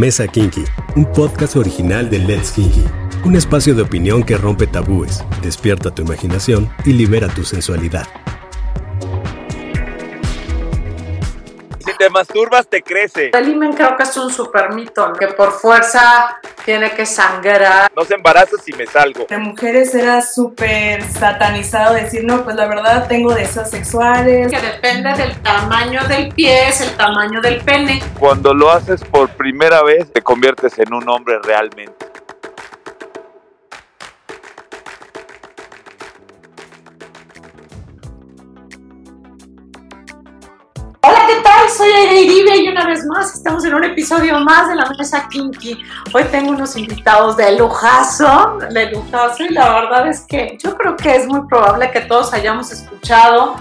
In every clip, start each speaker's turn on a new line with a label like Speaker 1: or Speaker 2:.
Speaker 1: Mesa Kinky, un podcast original de Let's Kinky. Un espacio de opinión que rompe tabúes, despierta tu imaginación y libera tu sensualidad.
Speaker 2: Te masturbas, te crece.
Speaker 3: El imen creo que es un super mito, que por fuerza tiene que sangrar.
Speaker 2: No se embaraza si me salgo.
Speaker 4: Entre mujeres era súper satanizado decir, no, pues la verdad tengo deseos sexuales.
Speaker 3: Que depende del tamaño del pie, es el tamaño del pene.
Speaker 2: Cuando lo haces por primera vez, te conviertes en un hombre realmente.
Speaker 3: Tal? Soy Aire y una vez más estamos en un episodio más de la Mesa Kinky. Hoy tengo unos invitados de lujazo, de lujazo, y la verdad es que yo creo que es muy probable que todos hayamos escuchado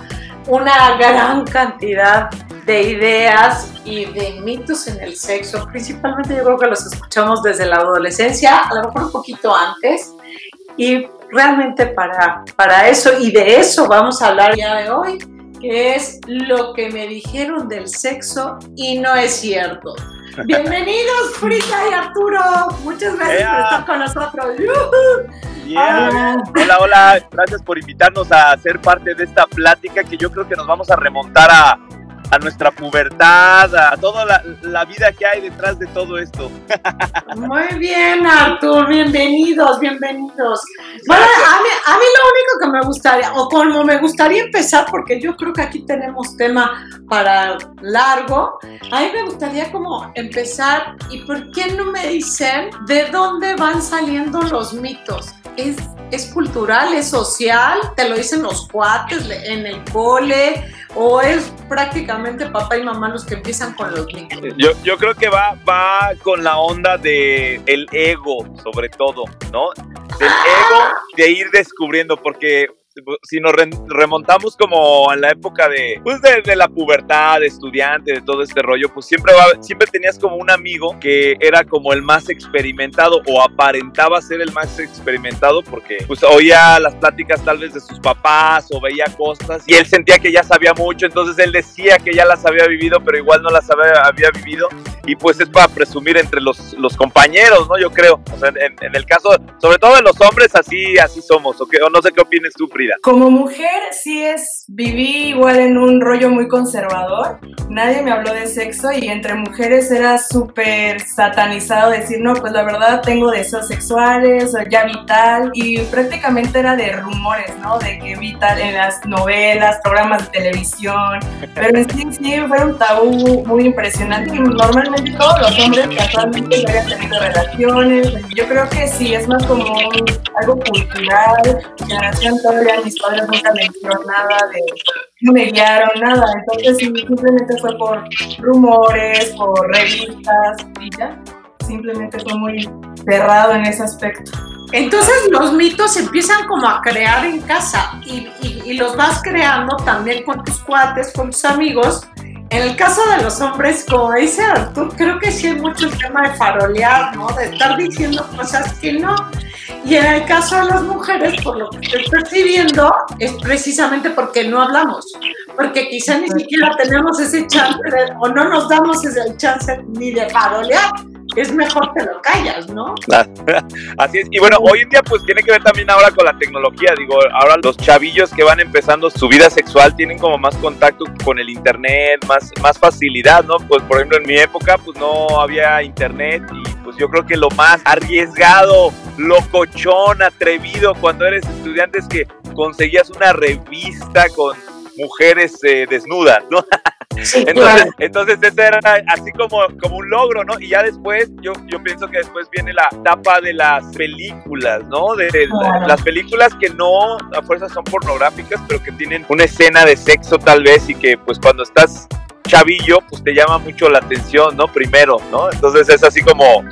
Speaker 3: una gran cantidad de ideas y de mitos en el sexo. Principalmente yo creo que los escuchamos desde la adolescencia, a lo mejor un poquito antes. Y realmente para, para eso y de eso vamos a hablar ya de hoy que es lo que me dijeron del sexo y no es cierto. Bienvenidos, Frita y Arturo. Muchas gracias por estar con nosotros.
Speaker 2: Yeah. Hola, hola. Gracias por invitarnos a ser parte de esta plática que yo creo que nos vamos a remontar a, a nuestra pubertad, a toda la, la vida que hay detrás de todo esto.
Speaker 3: Muy bien, Arturo. Bienvenidos, bienvenidos. Bueno, a mí, a mí lo único que me gustaría, o como me gustaría empezar, porque yo creo que aquí tenemos tema para largo, a mí me gustaría como empezar, ¿y por qué no me dicen de dónde van saliendo los mitos? ¿Es, es cultural, es social? ¿Te lo dicen los cuates en el cole? ¿O es prácticamente papá y mamá los que empiezan con los mitos?
Speaker 2: Yo, yo creo que va, va con la onda de el ego, sobre todo, ¿no? Del ego de ir descubriendo, porque si nos re- remontamos como en la época de, pues de, de la pubertad, de estudiante, de todo este rollo, pues siempre, va, siempre tenías como un amigo que era como el más experimentado o aparentaba ser el más experimentado porque pues oía las pláticas tal vez de sus papás o veía cosas y él sentía que ya sabía mucho, entonces él decía que ya las había vivido, pero igual no las había vivido y pues es para presumir entre los, los compañeros, ¿no? Yo creo, o sea, en, en el caso, sobre todo de los hombres, así, así somos, o, qué- o no sé qué opines tú, Frida.
Speaker 4: Como mujer, sí es, viví igual en un rollo muy conservador. Nadie me habló de sexo y entre mujeres era súper satanizado decir, no, pues la verdad tengo deseos sexuales, ya vital. Y prácticamente era de rumores, ¿no? De que vital en las novelas, programas de televisión. Pero en sí, sí, fue un tabú muy impresionante. Y normalmente todos los hombres casualmente no habían tenido relaciones. Yo creo que sí, es más como algo cultural. Generación todavía mis padres nunca me dijeron nada de no me guiaron, nada. Entonces simplemente fue por rumores, por revistas y ya. Simplemente fue muy cerrado en ese aspecto.
Speaker 3: Entonces los mitos se empiezan como a crear en casa y, y- y los vas creando también con tus cuates, con tus amigos. En el caso de los hombres, como dice Artur, creo que sí hay mucho el tema de farolear, ¿no? De estar diciendo cosas que no. Y en el caso de las mujeres, por lo que estoy percibiendo, es precisamente porque no hablamos. Porque quizá ni siquiera tenemos ese chance de- o no nos damos ese chance ni de farolear. Es mejor te lo callas, ¿no?
Speaker 2: Así es. Y bueno, hoy en día pues tiene que ver también ahora con la tecnología. Digo, ahora los chavillos que van empezando su vida sexual tienen como más contacto con el internet, más, más facilidad, ¿no? Pues por ejemplo en mi época pues no había internet y pues yo creo que lo más arriesgado, locochón, atrevido cuando eres estudiante es que conseguías una revista con mujeres eh, desnudas, ¿no?
Speaker 3: Sí,
Speaker 2: Entonces, entonces ese era así como, como un logro, ¿no? Y ya después, yo, yo pienso que después viene la etapa de las películas, ¿no? De, de
Speaker 4: Claro.
Speaker 2: las películas que no a fuerza son pornográficas, pero que tienen una escena de sexo tal vez y que pues cuando estás chavillo, pues te llama mucho la atención, ¿no? Primero, ¿no? Entonces es así como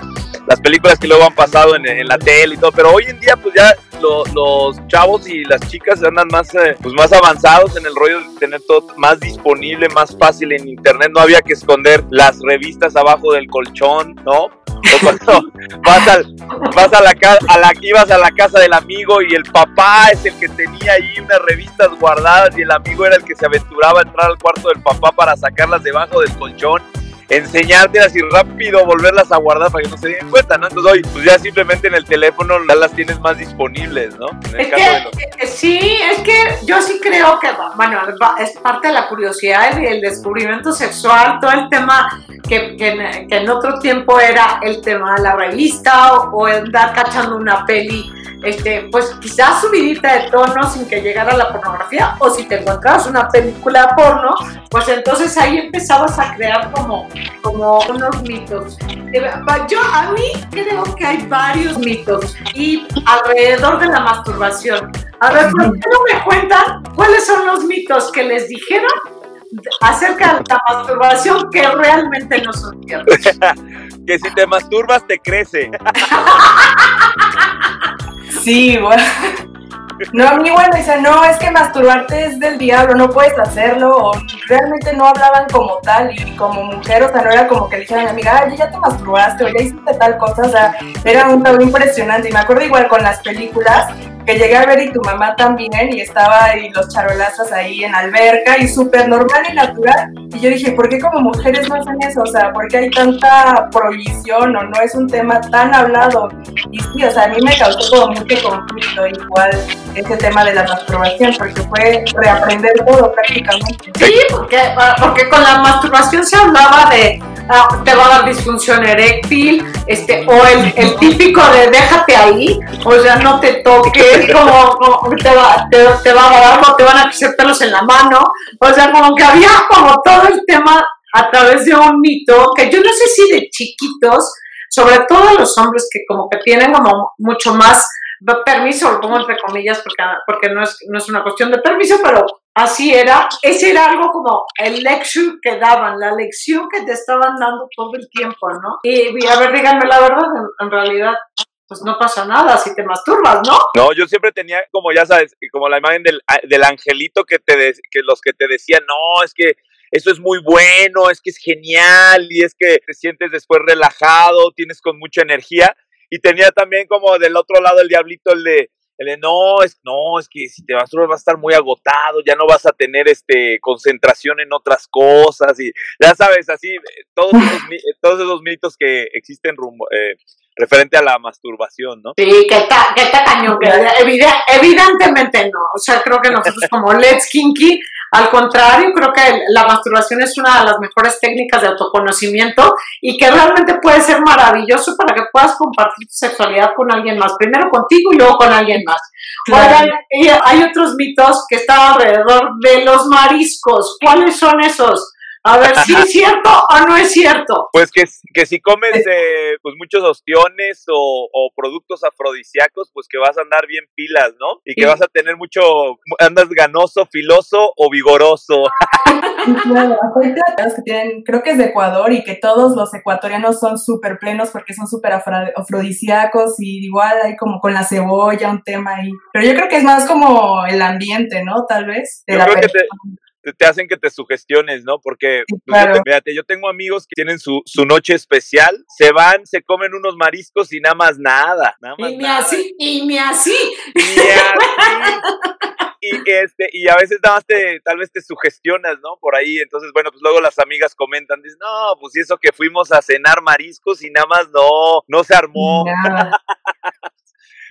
Speaker 2: las películas que luego han pasado en, en la tele y todo, pero hoy en día pues ya lo- los chavos y las chicas andan más, eh, pues más avanzados en el rollo de tener todo más disponible, más fácil en internet, no había que esconder las revistas abajo del colchón, ¿no? O cuando vas, al- vas a la a la, ibas a la casa del amigo y el papá es el que tenía ahí unas revistas guardadas y el amigo era el que se aventuraba a entrar al cuarto del papá para sacarlas debajo del colchón. Enseñarte así rápido, volverlas a guardar para que no se den cuenta, ¿no? Entonces hoy, pues ya simplemente en el teléfono ya las tienes más disponibles, ¿no?
Speaker 3: es que, eh, Sí, es que yo sí creo que, bueno, es parte de la curiosidad y el descubrimiento sexual, todo el tema que, que, en otro tiempo era el tema de la revista o, o andar cachando una peli este, pues quizás subidita de tono sin que llegara la pornografía, o si te encontrabas una película porno, pues entonces ahí empezabas a crear como, como unos mitos. Eh, yo a mí creo que hay varios mitos y alrededor de la masturbación. A ver, ¿por qué no me cuentan cuáles son los mitos que les dijeron acerca de la masturbación que realmente no son ciertos?
Speaker 2: que si te masturbas te crece.
Speaker 4: Sí, bueno. No, a mí bueno, dice, no, es que masturbarte es del diablo, no puedes hacerlo, o realmente no hablaban como tal, y como mujer, o sea, no era como que dijeran a mi amiga, ay, ya te masturbaste, o ya hiciste tal cosa, o sea, era un tabú impresionante, y me acuerdo igual con las películas, que llegué a ver y tu mamá también y estaba ahí los charolazos ahí en alberca y súper normal y natural. Y yo dije, ¿por qué como mujeres no hacen eso? O sea, ¿por qué hay tanta prohibición o no es un tema tan hablado? Y sí, o sea, a mí me causó como mucho conflicto igual ese tema de la masturbación porque fue reaprender todo prácticamente.
Speaker 3: Sí, porque, porque con la masturbación se hablaba de Ah, te va a dar disfunción eréctil, este, o el, típico de déjate ahí, o sea, no te toques, como, te, va, te, va a dar, te van a crecer pelos en la mano, o sea, como que había como todo el tema a través de un mito, que yo no sé si de chiquitos, sobre todo los hombres que como que tienen como mucho más permiso, lo pongo entre comillas porque, porque no, es, no es una cuestión de permiso, pero así era. Ese era algo como el lecture que daban, la lección que te estaban dando todo el tiempo, ¿no? Y, a ver, díganme la verdad, en, realidad pues no pasa nada si te masturbas, ¿no?
Speaker 2: No, yo siempre tenía como, ya sabes, como la imagen del, del angelito que, te que los que te decían, no, es que eso es muy bueno, es que es genial y es que te sientes después relajado, tienes con mucha energía y tenía también como del otro lado el diablito el de, el de no, es, no, es que si te vas vas a estar muy agotado, ya no vas a tener este concentración en otras cosas y ya sabes, así, todos esos, todos esos mitos que existen rumbo, eh, referente a la masturbación, ¿no?
Speaker 3: Sí, que está, que está cañón, que evidentemente no, o sea, creo que nosotros como Let's Kinky al contrario, creo que la masturbación es una de las mejores técnicas de autoconocimiento y que realmente puede ser maravilloso para que puedas compartir tu sexualidad con alguien más, primero contigo y luego con alguien más. Oigan, hay otros mitos que están alrededor de los mariscos. ¿Cuáles son esos? A ver si es cierto o no es cierto.
Speaker 2: Pues que, que si comes eh, pues muchos ostiones o, o, productos afrodisíacos, pues que vas a andar bien pilas, ¿no? Y que vas a tener mucho, andas ganoso, filoso o vigoroso.
Speaker 4: Claro, que tienen, creo que es de Ecuador y que todos los ecuatorianos son súper plenos porque son súper afrodisíacos y igual hay como con la cebolla un tema ahí. Pero yo creo que es más como el ambiente, ¿no? Tal vez.
Speaker 2: De yo creo que te hacen que te sugestiones, ¿no? Porque, pues, fíjate, yo tengo amigos que tienen su, su, noche especial, se van, se comen unos mariscos y nada más nada. Nada más
Speaker 3: y me así, y me así.
Speaker 2: Y así. y, este, y a veces nada más te, tal vez te sugestionas, ¿no? Por ahí, entonces, bueno, pues luego las amigas comentan, dicen, no, pues eso que fuimos a cenar mariscos y nada más no, no se armó.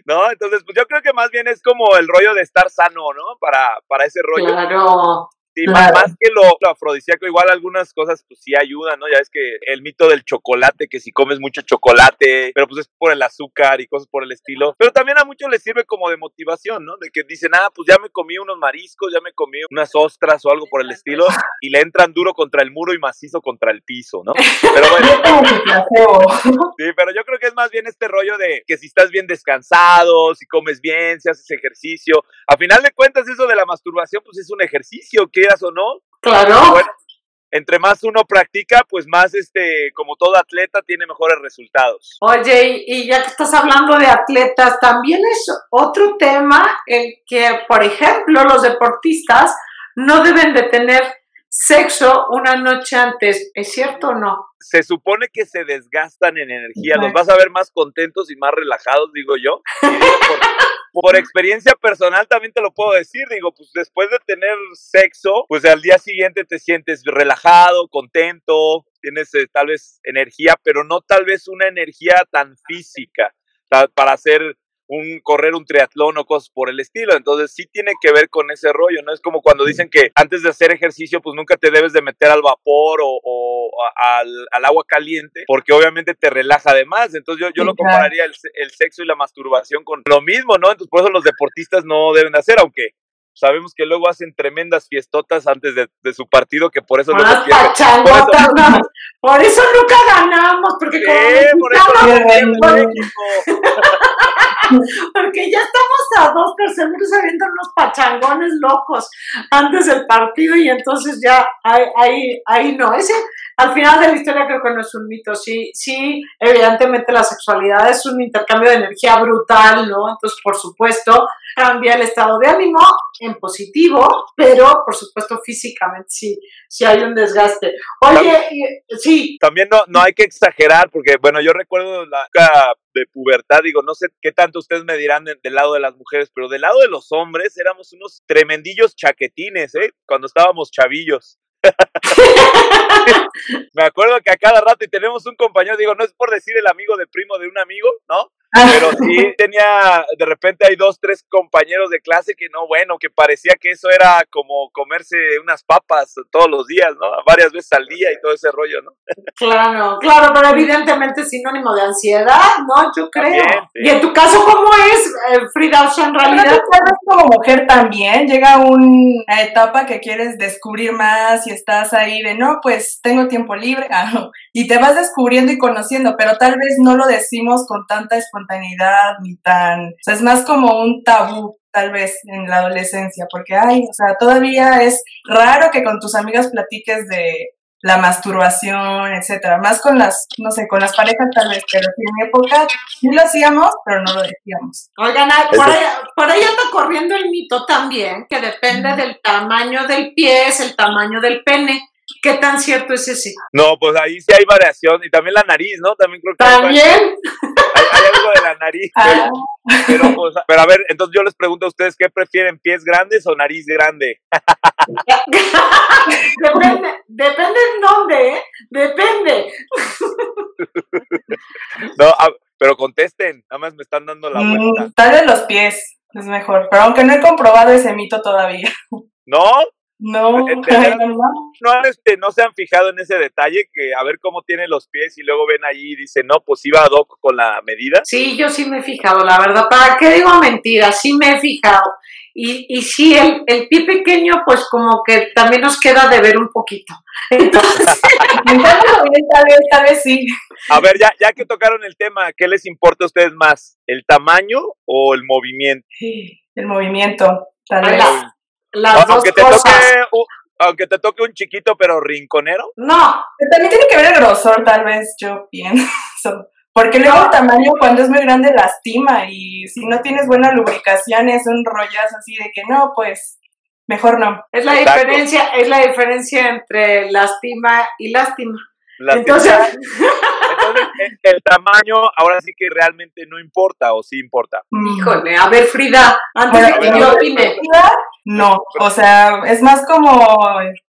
Speaker 2: ¿no? Entonces, pues yo creo que más bien es como el rollo de estar sano, ¿no? Para, para ese rollo.
Speaker 3: Claro.
Speaker 2: Sí, más, que lo, afrodisíaco, igual algunas cosas pues sí ayudan, ¿no? Ya es que el mito del chocolate, que si comes mucho chocolate, pero pues es por el azúcar y cosas por el estilo. Pero también a muchos les sirve como de motivación, ¿no? De que dicen, ah, pues ya me comí unos mariscos, ya me comí unas ostras o algo por el estilo, y le entran duro contra el muro y macizo contra el piso, ¿no? Pero bueno. sí, pero yo creo que es más bien este rollo de que si estás bien descansado, si comes bien, si haces ejercicio, a final de cuentas eso de la masturbación pues es un ejercicio que o no.
Speaker 3: Claro.
Speaker 2: Bueno, entre más uno practica, pues más este, como todo atleta, tiene mejores resultados.
Speaker 3: Oye, y ya que estás hablando de atletas, también es otro tema el que, por ejemplo, los deportistas no deben de tener sexo una noche antes, ¿es cierto o no?
Speaker 2: Se supone que se desgastan en energía, los vas a ver más contentos y más relajados, digo yo. por experiencia personal también te lo puedo decir, digo, pues después de tener sexo, pues al día siguiente te sientes relajado, contento, tienes eh, tal vez energía, pero no tal vez una energía tan física para hacer un correr un triatlón o cosas por el estilo. Entonces sí tiene que ver con ese rollo, ¿no? Es como cuando dicen que antes de hacer ejercicio, pues nunca te debes de meter al vapor o, al, agua caliente, porque obviamente te relaja además. Entonces yo, yo lo compararía el, el, sexo y la masturbación con lo mismo, ¿no? Entonces por eso los deportistas no deben de hacer, aunque sabemos que luego hacen tremendas fiestotas antes de, su partido, que por eso
Speaker 3: no por, por eso nunca ganamos, porque
Speaker 2: como por eso
Speaker 3: Porque ya estamos a dos personas habiendo unos pachangones locos antes del partido y entonces ya ahí, ahí, no. Ese al final de la historia creo que no es un mito. Sí, sí, evidentemente la sexualidad es un intercambio de energía brutal, ¿no? Entonces, por supuesto, cambia el estado de ánimo en positivo, pero por supuesto físicamente sí, sí hay un desgaste. Oye, sí.
Speaker 2: También no, no hay que exagerar, porque bueno, yo recuerdo la de pubertad, digo, no sé qué tanto ustedes me dirán del lado de las mujeres, pero del lado de los hombres éramos unos tremendillos chaquetines, ¿eh? Cuando estábamos chavillos. me acuerdo que a cada rato y tenemos un compañero, digo, no es por decir el amigo de primo de un amigo, ¿no? Pero sí tenía, de repente hay dos, tres compañeros de clase que no, bueno, que parecía que eso era como comerse unas papas todos los días, ¿no? Varias veces al día y todo ese rollo, ¿no?
Speaker 3: Claro, claro, pero evidentemente es sinónimo de ansiedad, ¿no? Yo creo. Y en tu caso, ¿cómo es, eh, Frida? O en realidad...
Speaker 4: como mujer también, llega una etapa que quieres descubrir más y estás ahí de, no, pues tengo tiempo libre, y te vas descubriendo y conociendo, pero tal vez no lo decimos con tanta espontaneidad espontaneidad ni tan, o sea, es más como un tabú tal vez en la adolescencia, porque ay, o sea, todavía es raro que con tus amigas platiques de la masturbación, etcétera, más con las, no sé, con las parejas tal vez, pero en mi época sí lo hacíamos, pero no lo decíamos.
Speaker 3: Oigan, por ahí, por ahí está corriendo el mito también, que depende del tamaño del pie, es el tamaño del pene. ¿Qué tan cierto es ese?
Speaker 2: No, pues ahí sí hay variación y también la nariz, ¿no? También creo que
Speaker 3: también
Speaker 2: hay, algo de la nariz. Ah. Pues, pero, a ver, entonces yo les pregunto a ustedes qué prefieren, pies grandes o nariz grande.
Speaker 3: depende, depende en dónde, ¿eh? Depende.
Speaker 2: no, pero contesten, nada más me están dando la mm, vuelta.
Speaker 4: tal vez los pies es mejor, pero aunque no he comprobado ese mito todavía.
Speaker 2: ¿No?
Speaker 4: No,
Speaker 2: no, este, no se han fijado en ese detalle que a ver cómo tiene los pies y luego ven allí y dicen, no, pues iba a doc con la medida.
Speaker 3: Sí, yo sí me he fijado, la verdad. ¿Para qué digo mentira? Sí me he fijado. Y, y sí, el, el pie pequeño, pues como que también nos queda de ver un poquito. Entonces,
Speaker 4: tal vez, tal vez sí.
Speaker 2: A ver, ya, ya que tocaron el tema, ¿qué les importa a ustedes más? ¿El tamaño o el movimiento?
Speaker 4: Sí, el movimiento, tal vez
Speaker 2: aunque te Toque aunque te toque un chiquito pero rinconero.
Speaker 3: No.
Speaker 4: También tiene que ver el grosor, tal vez, yo pienso. Porque luego el tamaño cuando es muy grande lastima y si no tienes buena lubricación es un rollazo así de que no, pues mejor no.
Speaker 3: Es la diferencia, es la diferencia entre lastima y lástima. Entonces,
Speaker 2: Entonces el, tamaño ahora sí que realmente no importa o sí importa.
Speaker 3: Híjole, a ver Frida, antes de que yo opine.
Speaker 4: No, o sea, es más como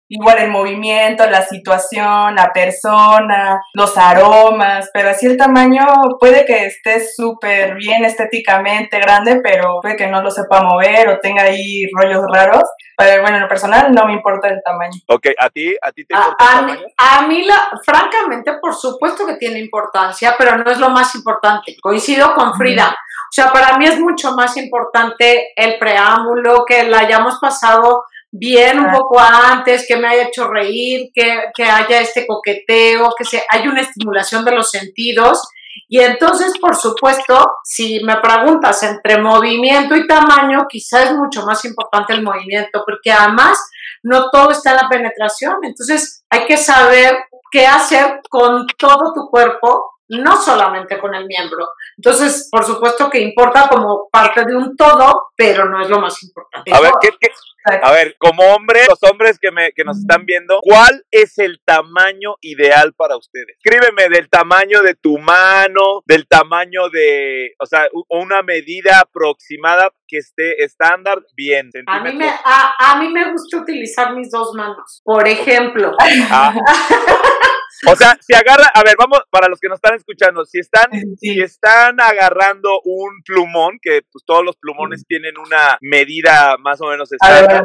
Speaker 4: igual el movimiento, la situación, la persona, los aromas, pero así el tamaño puede que esté súper bien estéticamente grande, pero puede que no lo sepa mover o tenga ahí rollos raros. Pero bueno, en lo personal no me importa el tamaño.
Speaker 2: Ok, ¿a ti, a ti te
Speaker 3: importa el tamaño? a mí, la, francamente, por supuesto que tiene importancia, pero no es lo más importante. Coincido con Frida. O sea, para mí es mucho más importante el preámbulo, que la hayamos pasado bien un poco antes, que me haya hecho reír, que, que haya este coqueteo, que se, hay una estimulación de los sentidos. Y entonces, por supuesto, si me preguntas entre movimiento y tamaño, quizás es mucho más importante el movimiento, porque además no todo está en la penetración. Entonces, hay que saber qué hacer con todo tu cuerpo no solamente con el miembro. Entonces, por supuesto que importa como parte de un todo, pero no es lo más importante.
Speaker 2: A ver, a ver, como hombre, los hombres que, me, que nos están viendo, ¿cuál es el tamaño ideal para ustedes? Escríbeme del tamaño de tu mano, del tamaño de, o sea, una medida aproximada que esté estándar, bien.
Speaker 3: A mí, me, a, mí me gusta utilizar mis dos manos, por ejemplo. Ah.
Speaker 2: O sea, si agarra, a ver, vamos, para los que nos están escuchando, si están, si están agarrando un plumón, que pues todos los plumones tienen una medida más o menos estándar,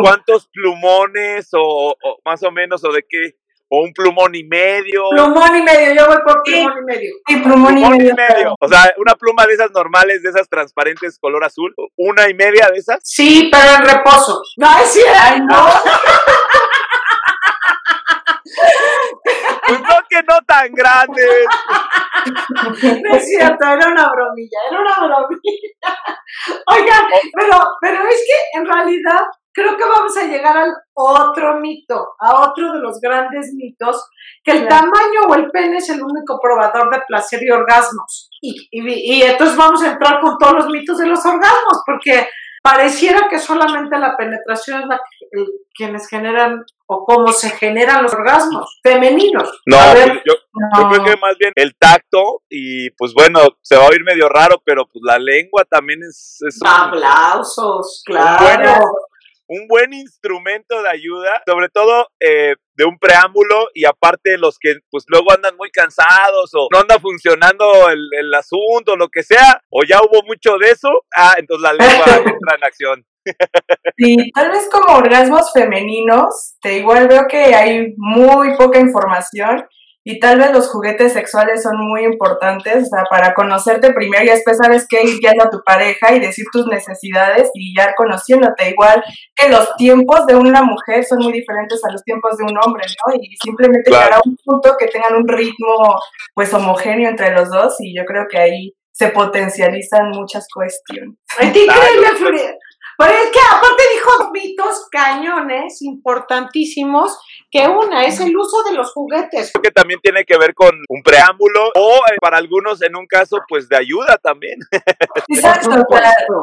Speaker 2: ¿cuántos plumones o, más o menos o de qué? o un plumón y medio.
Speaker 3: Plumón y medio, yo voy por plumón y medio.
Speaker 4: Sí, plumón, y, medio,
Speaker 2: O sea, una pluma de esas normales, de esas transparentes color azul, una y media de esas.
Speaker 3: Sí, pero en reposo. No, es cierto. no.
Speaker 2: Pues no que no tan grande.
Speaker 3: No es cierto, era una bromilla, era una bromilla. Oigan, pero, pero es que en realidad creo que vamos a llegar al otro mito, a otro de los grandes mitos, que el tamaño o el pene es el único probador de placer y orgasmos. Y, y, entonces vamos a entrar con todos los mitos de los orgasmos, porque pareciera que solamente la penetración es la que, quienes generan o cómo se generan los orgasmos femeninos.
Speaker 2: No, pues yo, creo que más bien el tacto y pues bueno, se va a oír medio raro, pero pues la lengua también es...
Speaker 3: Aplausos, claro
Speaker 2: un buen instrumento de ayuda, sobre todo eh, de un preámbulo y aparte los que pues luego andan muy cansados o no anda funcionando el, el asunto, lo que sea, o ya hubo mucho de eso, ah, entonces la lengua entra en acción.
Speaker 4: Sí, tal vez como orgasmos femeninos, te igual veo que hay muy poca información y tal vez los juguetes sexuales son muy importantes, o sea, para conocerte primero y después sabes qué ir guiando a tu pareja y decir tus necesidades y ya conociéndote. Igual que los tiempos de una mujer son muy diferentes a los tiempos de un hombre, ¿no? Y simplemente llegar a un punto que tengan un ritmo pues homogéneo entre los dos y yo creo que ahí se potencializan muchas cuestiones.
Speaker 3: ¡Ay, qué increíble, pero es que aparte dijo mitos cañones importantísimos, que una es el uso de los juguetes.
Speaker 2: Creo que también tiene que ver con un preámbulo o eh, para algunos en un caso pues de ayuda también.
Speaker 4: Exacto,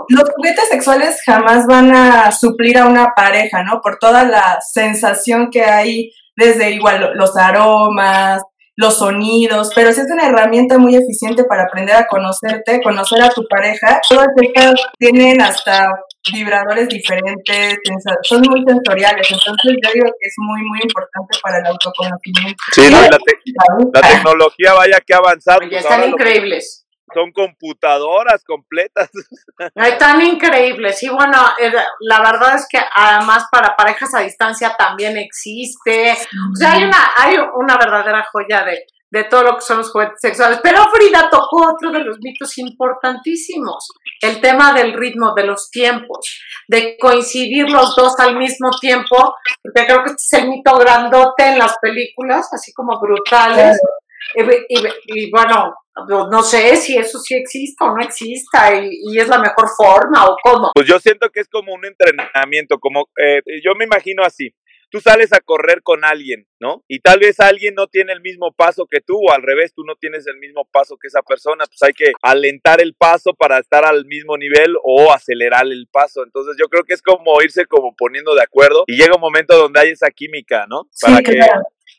Speaker 4: los juguetes sexuales jamás van a suplir a una pareja, ¿no? Por toda la sensación que hay desde igual los aromas, los sonidos, pero sí es una herramienta muy eficiente para aprender a conocerte, conocer a tu pareja. Todas estas tienen hasta vibradores diferentes, son muy sensoriales, entonces yo digo que es muy, muy importante para el autoconocimiento.
Speaker 2: Sí, la, tecnología vaya que avanzar.
Speaker 3: Ya están increíbles
Speaker 2: son computadoras completas.
Speaker 3: Están increíbles. Y bueno, eh, la verdad es que además para parejas a distancia también existe. O sea, hay una, hay una verdadera joya de, de todo lo que son los juguetes sexuales. Pero Frida tocó otro de los mitos importantísimos, el tema del ritmo, de los tiempos, de coincidir los dos al mismo tiempo, porque creo que este es el mito grandote en las películas, así como brutales. y, bueno, no sé si eso sí exista o no exista y, es la mejor forma o cómo.
Speaker 2: Pues yo siento que es como un entrenamiento, como eh, yo me imagino así. Tú sales a correr con alguien, ¿no? Y tal vez alguien no tiene el mismo paso que tú, o al revés, tú no tienes el mismo paso que esa persona, pues hay que alentar el paso para estar al mismo nivel o acelerar el paso. Entonces yo creo que es como irse como poniendo de acuerdo y llega un momento donde hay esa química, ¿no? Para que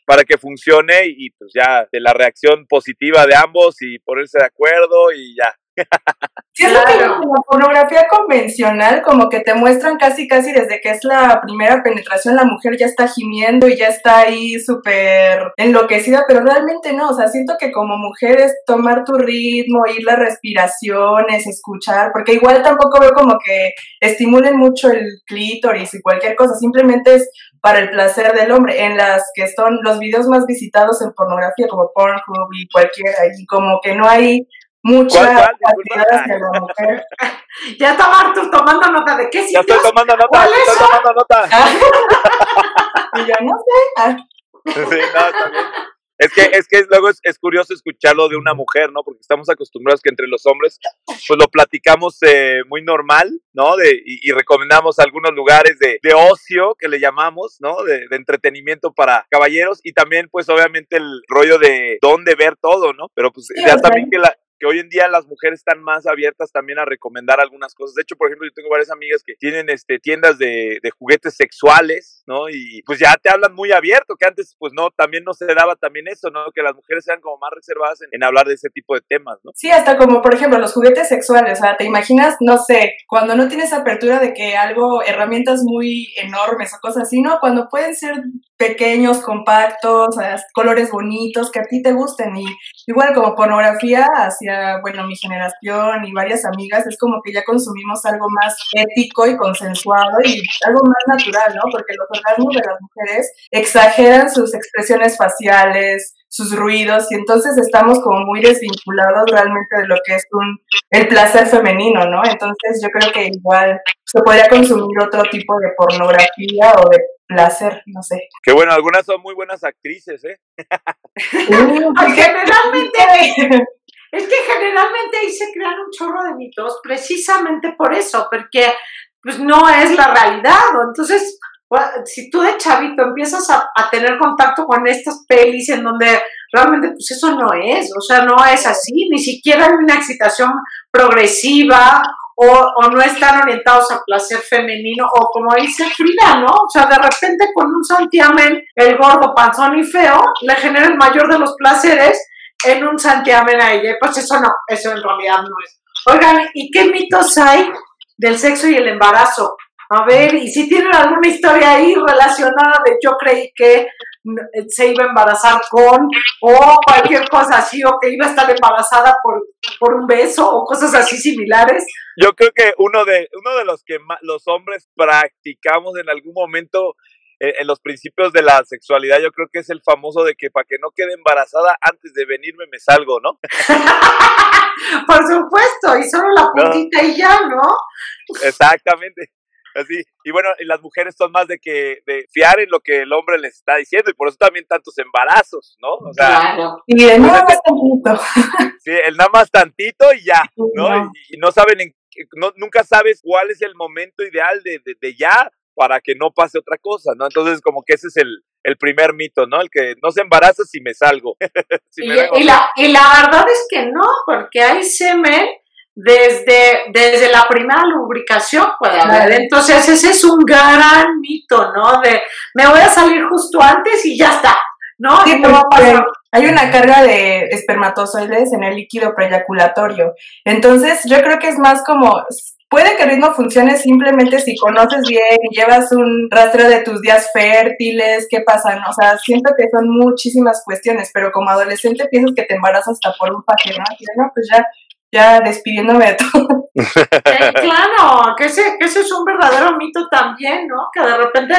Speaker 2: para que funcione y pues ya de la reacción positiva de ambos y ponerse de acuerdo y ya.
Speaker 4: Es lo que la pornografía convencional, como que te muestran casi, casi desde que es la primera penetración, la mujer ya está gimiendo y ya está ahí súper enloquecida, pero realmente no, o sea, siento que como mujer es tomar tu ritmo, ir las respiraciones, escuchar, porque igual tampoco veo como que estimulen mucho el clítoris y cualquier cosa, simplemente es para el placer del hombre, en las que son los videos más visitados en pornografía, como Pornhub y cualquiera, y como que no hay mucha
Speaker 3: ya está Artur tomando nota de qué sitios.
Speaker 2: Ya estoy tomando nota, estoy tomando nota.
Speaker 4: y yo no sé.
Speaker 2: sí, no, también. Es que, es que luego es, es, curioso escucharlo de una mujer, ¿no? Porque estamos acostumbrados que entre los hombres, pues lo platicamos eh, muy normal, ¿no? De, y, recomendamos algunos lugares de, de, ocio, que le llamamos, ¿no? De, de, entretenimiento para caballeros y también, pues obviamente el rollo de dónde ver todo, ¿no? Pero pues ya también que la, que hoy en día las mujeres están más abiertas también a recomendar algunas cosas. De hecho, por ejemplo, yo tengo varias amigas que tienen este, tiendas de, de juguetes sexuales, ¿no? Y pues ya te hablan muy abierto, que antes pues no, también no se daba también eso, ¿no? Que las mujeres sean como más reservadas en, hablar de ese tipo de temas, ¿no?
Speaker 4: Sí, hasta como por ejemplo los juguetes sexuales, o sea, te imaginas, no sé, cuando no tienes apertura de que algo, herramientas muy enormes o cosas así, ¿no? Cuando pueden ser pequeños, compactos, colores bonitos que a ti te gusten. Y igual como pornografía hacia, bueno, mi generación y varias amigas, es como que ya consumimos algo más ético y consensuado y algo más natural, ¿no? Porque los orgasmos de las mujeres exageran sus expresiones faciales, sus ruidos y entonces estamos como muy desvinculados realmente de lo que es un, el placer femenino, ¿no? Entonces yo creo que igual se podría consumir otro tipo de pornografía o de placer, no sé.
Speaker 2: Que bueno, algunas son muy buenas actrices, ¿eh?
Speaker 3: generalmente, es que generalmente ahí se crean un chorro de mitos precisamente por eso, porque pues no es la realidad, entonces si tú de chavito empiezas a, tener contacto con estas pelis en donde realmente pues eso no es, o sea, no es así, ni siquiera hay una excitación progresiva o, no están orientados a placer femenino o como dice Frida, ¿no? O sea, de repente con un santiamen, el gordo, panzón y feo, le genera el mayor de los placeres en un santiamen a ella, pues eso no, eso en realidad no es. Oigan, ¿y qué mitos hay del sexo y el embarazo? A ver, y si tienen alguna historia ahí relacionada de yo creí que se iba a embarazar con, o cualquier cosa así, o que iba a estar embarazada por, por un beso, o cosas así similares.
Speaker 2: Yo creo que uno de, uno de los que los hombres practicamos en algún momento eh, en los principios de la sexualidad, yo creo que es el famoso de que para que no quede embarazada antes de venirme me salgo, ¿no?
Speaker 3: Por supuesto, y solo la puntita y ya, ¿no?
Speaker 2: Exactamente. Así. Y bueno, las mujeres son más de que de fiar en lo que el hombre les está diciendo y por eso también tantos embarazos, ¿no?
Speaker 3: O sea, claro.
Speaker 4: Y el nada más tantito.
Speaker 2: Sí, el nada más tantito y ya, ¿no? Y, no saben, en, no, nunca sabes cuál es el momento ideal de, de, ya para que no pase otra cosa, ¿no? Entonces, como que ese es el, el primer mito, ¿no? El que no se embaraza si me salgo.
Speaker 3: y, la, y la verdad es que no, porque hay semen desde, desde la primera lubricación puede haber. Entonces ese es un gran mito, ¿no? De me voy a salir justo antes y ya está, ¿no?
Speaker 4: Sí, va a pasar. Hay una carga de espermatozoides en el líquido preyaculatorio. Entonces yo creo que es más como, puede que el ritmo funcione simplemente si conoces bien y llevas un rastro de tus días fértiles, qué pasa, o sea, siento que son muchísimas cuestiones, pero como adolescente piensas que te embarazas hasta por un ¿no? Y no, pues ya ya despidiéndome de todo.
Speaker 3: Eh, claro, que ese, que ese es un verdadero mito también, ¿no? Que de repente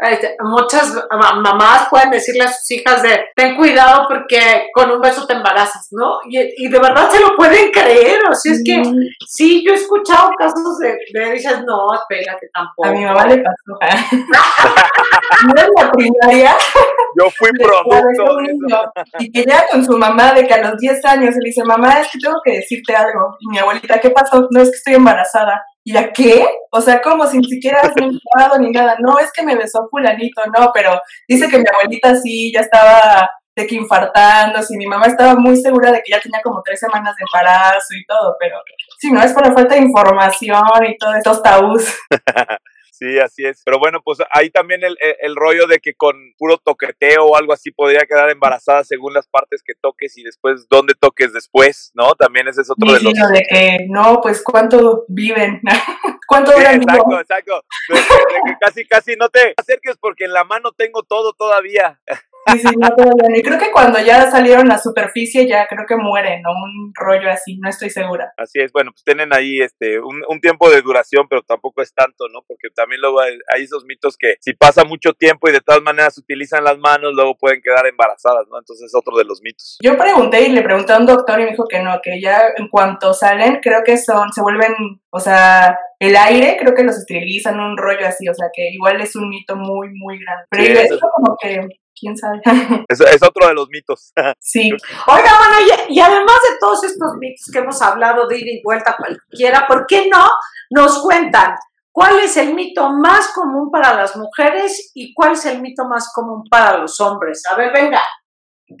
Speaker 3: este, muchas mamás pueden decirle a sus hijas de ten cuidado porque con un beso te embarazas, ¿no? Y, de verdad se lo pueden creer, o sea, es que mm. sí, yo he escuchado casos de, de dices, no, espérate, tampoco.
Speaker 4: A mi mamá le pasó. no en la primaria.
Speaker 2: Yo fui producto.
Speaker 4: Y que ya con su mamá de que a los 10 años le dice, mamá, es que tengo que decirte algo. Y mi abuelita, ¿qué pasó? No, es que estoy embarazada. ¿Y a qué? O sea, como si ni siquiera has enfadado ni nada. No, es que me besó fulanito, no, pero dice que mi abuelita sí ya estaba de que infartando, si mi mamá estaba muy segura de que ya tenía como tres semanas de embarazo y todo, pero sí, no es por la falta de información y todos estos tabús.
Speaker 2: Sí, así es. Pero bueno, pues ahí también el, el, rollo de que con puro toqueteo o algo así podría quedar embarazada según las partes que toques y después dónde toques después, ¿no? También ese es otro de los...
Speaker 4: de que, no, pues cuánto viven, cuánto
Speaker 2: sí, Exacto, exacto. De, que casi, casi no te acerques porque en la mano tengo todo todavía.
Speaker 4: Sí, sí, no Y creo que cuando ya salieron a superficie ya creo que mueren, ¿no? Un rollo así, no estoy segura.
Speaker 2: Así es, bueno, pues tienen ahí este un, un tiempo de duración, pero tampoco es tanto, ¿no? Porque también luego hay, esos mitos que si pasa mucho tiempo y de todas maneras utilizan las manos, luego pueden quedar embarazadas, ¿no? Entonces es otro de los mitos.
Speaker 4: Yo pregunté y le pregunté a un doctor y me dijo que no, que ya en cuanto salen, creo que son, se vuelven, o sea, el aire creo que los esterilizan, un rollo así, o sea que igual es un mito muy, muy grande. Pero es como que quién sabe.
Speaker 2: Es, es otro de los mitos.
Speaker 4: Sí.
Speaker 3: Oiga, bueno, y, además de todos estos mitos que hemos hablado de ida y vuelta cualquiera, ¿por qué no nos cuentan cuál es el mito más común para las mujeres y cuál es el mito más común para los hombres? A ver, venga.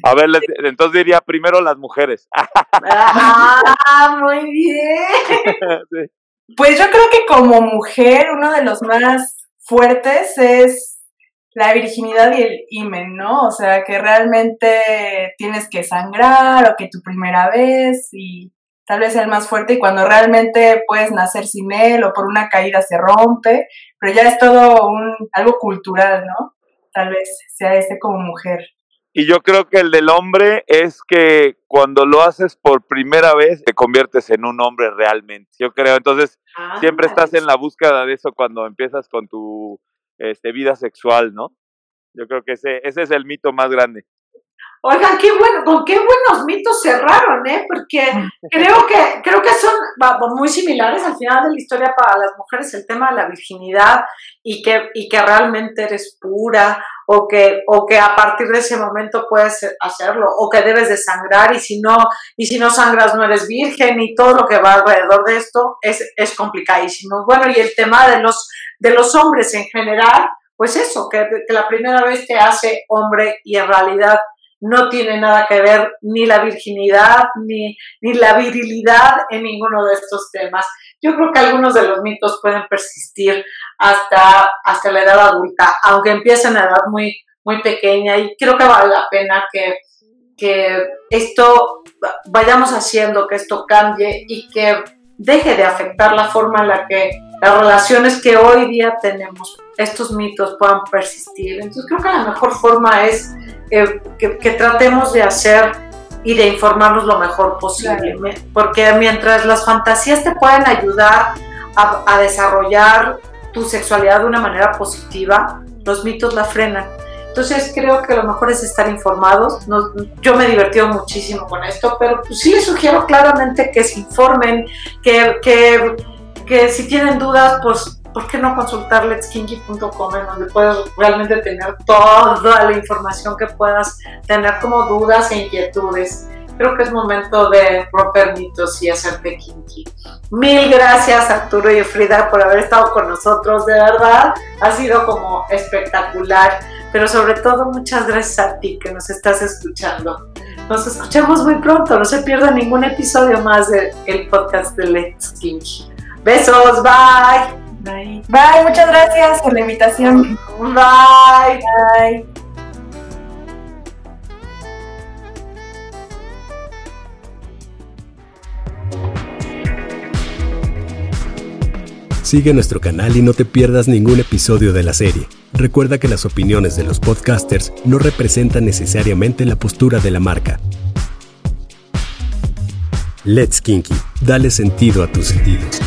Speaker 2: A ver, entonces diría primero las mujeres.
Speaker 3: ah, muy bien.
Speaker 4: Pues yo creo que como mujer, uno de los más fuertes es la virginidad y el imen, ¿no? O sea, que realmente tienes que sangrar o que tu primera vez y tal vez el más fuerte y cuando realmente puedes nacer sin él o por una caída se rompe, pero ya es todo un algo cultural, ¿no? tal vez sea ese como mujer.
Speaker 2: Y yo creo que el del hombre es que cuando lo haces por primera vez te conviertes en un hombre realmente. Yo creo, entonces siempre
Speaker 3: Ah,
Speaker 2: estás en la búsqueda de eso cuando empiezas con tu este, vida sexual, ¿no? Yo creo que ese, ese es el mito más grande.
Speaker 3: Oigan, qué bueno, con qué buenos mitos cerraron, ¿eh? Porque creo que, creo que son muy similares al final de la historia para las mujeres, el tema de la virginidad y que, y que realmente eres pura o que, o que a partir de ese momento puedes hacerlo o que debes de sangrar y si no, y si no sangras no eres virgen y todo lo que va alrededor de esto es, es complicadísimo. Bueno, y el tema de los, de los hombres en general, pues eso, que, que la primera vez te hace hombre y en realidad no tiene nada que ver ni la virginidad ni, ni la virilidad en ninguno de estos temas. Yo creo que algunos de los mitos pueden persistir hasta, hasta la edad adulta, aunque empiecen a edad muy, muy pequeña y creo que vale la pena que, que esto vayamos haciendo, que esto cambie y que deje de afectar la forma en la que las relaciones que hoy día tenemos, estos mitos puedan persistir. Entonces creo que la mejor forma es que, que, que tratemos de hacer y de informarnos lo mejor posible, claro. porque mientras las fantasías te pueden ayudar a, a, desarrollar tu sexualidad de una manera positiva, los mitos la frenan. Entonces creo que lo mejor es estar informados. Nos, yo me he divertido muchísimo con esto, pero pues sí les sugiero claramente que se informen, que, que, que si tienen dudas, pues ¿por qué no consultar letskinky.com en donde puedes realmente tener toda la información que puedas tener como dudas e inquietudes? Creo que es momento de romper mitos y hacerte kinky. Mil gracias Arturo y Frida por haber estado con nosotros, de verdad ha sido como espectacular, pero sobre todo muchas gracias a ti que nos estás escuchando. Nos escuchamos muy pronto, no se pierda ningún episodio más del de podcast de Let's Kinky. Besos, bye.
Speaker 4: Bye. Bye, muchas gracias por la invitación.
Speaker 3: Bye.
Speaker 4: Bye.
Speaker 1: Sigue nuestro canal y no te pierdas ningún episodio de la serie. Recuerda que las opiniones de los podcasters no representan necesariamente la postura de la marca. Let's Kinky, dale sentido a tus sentidos.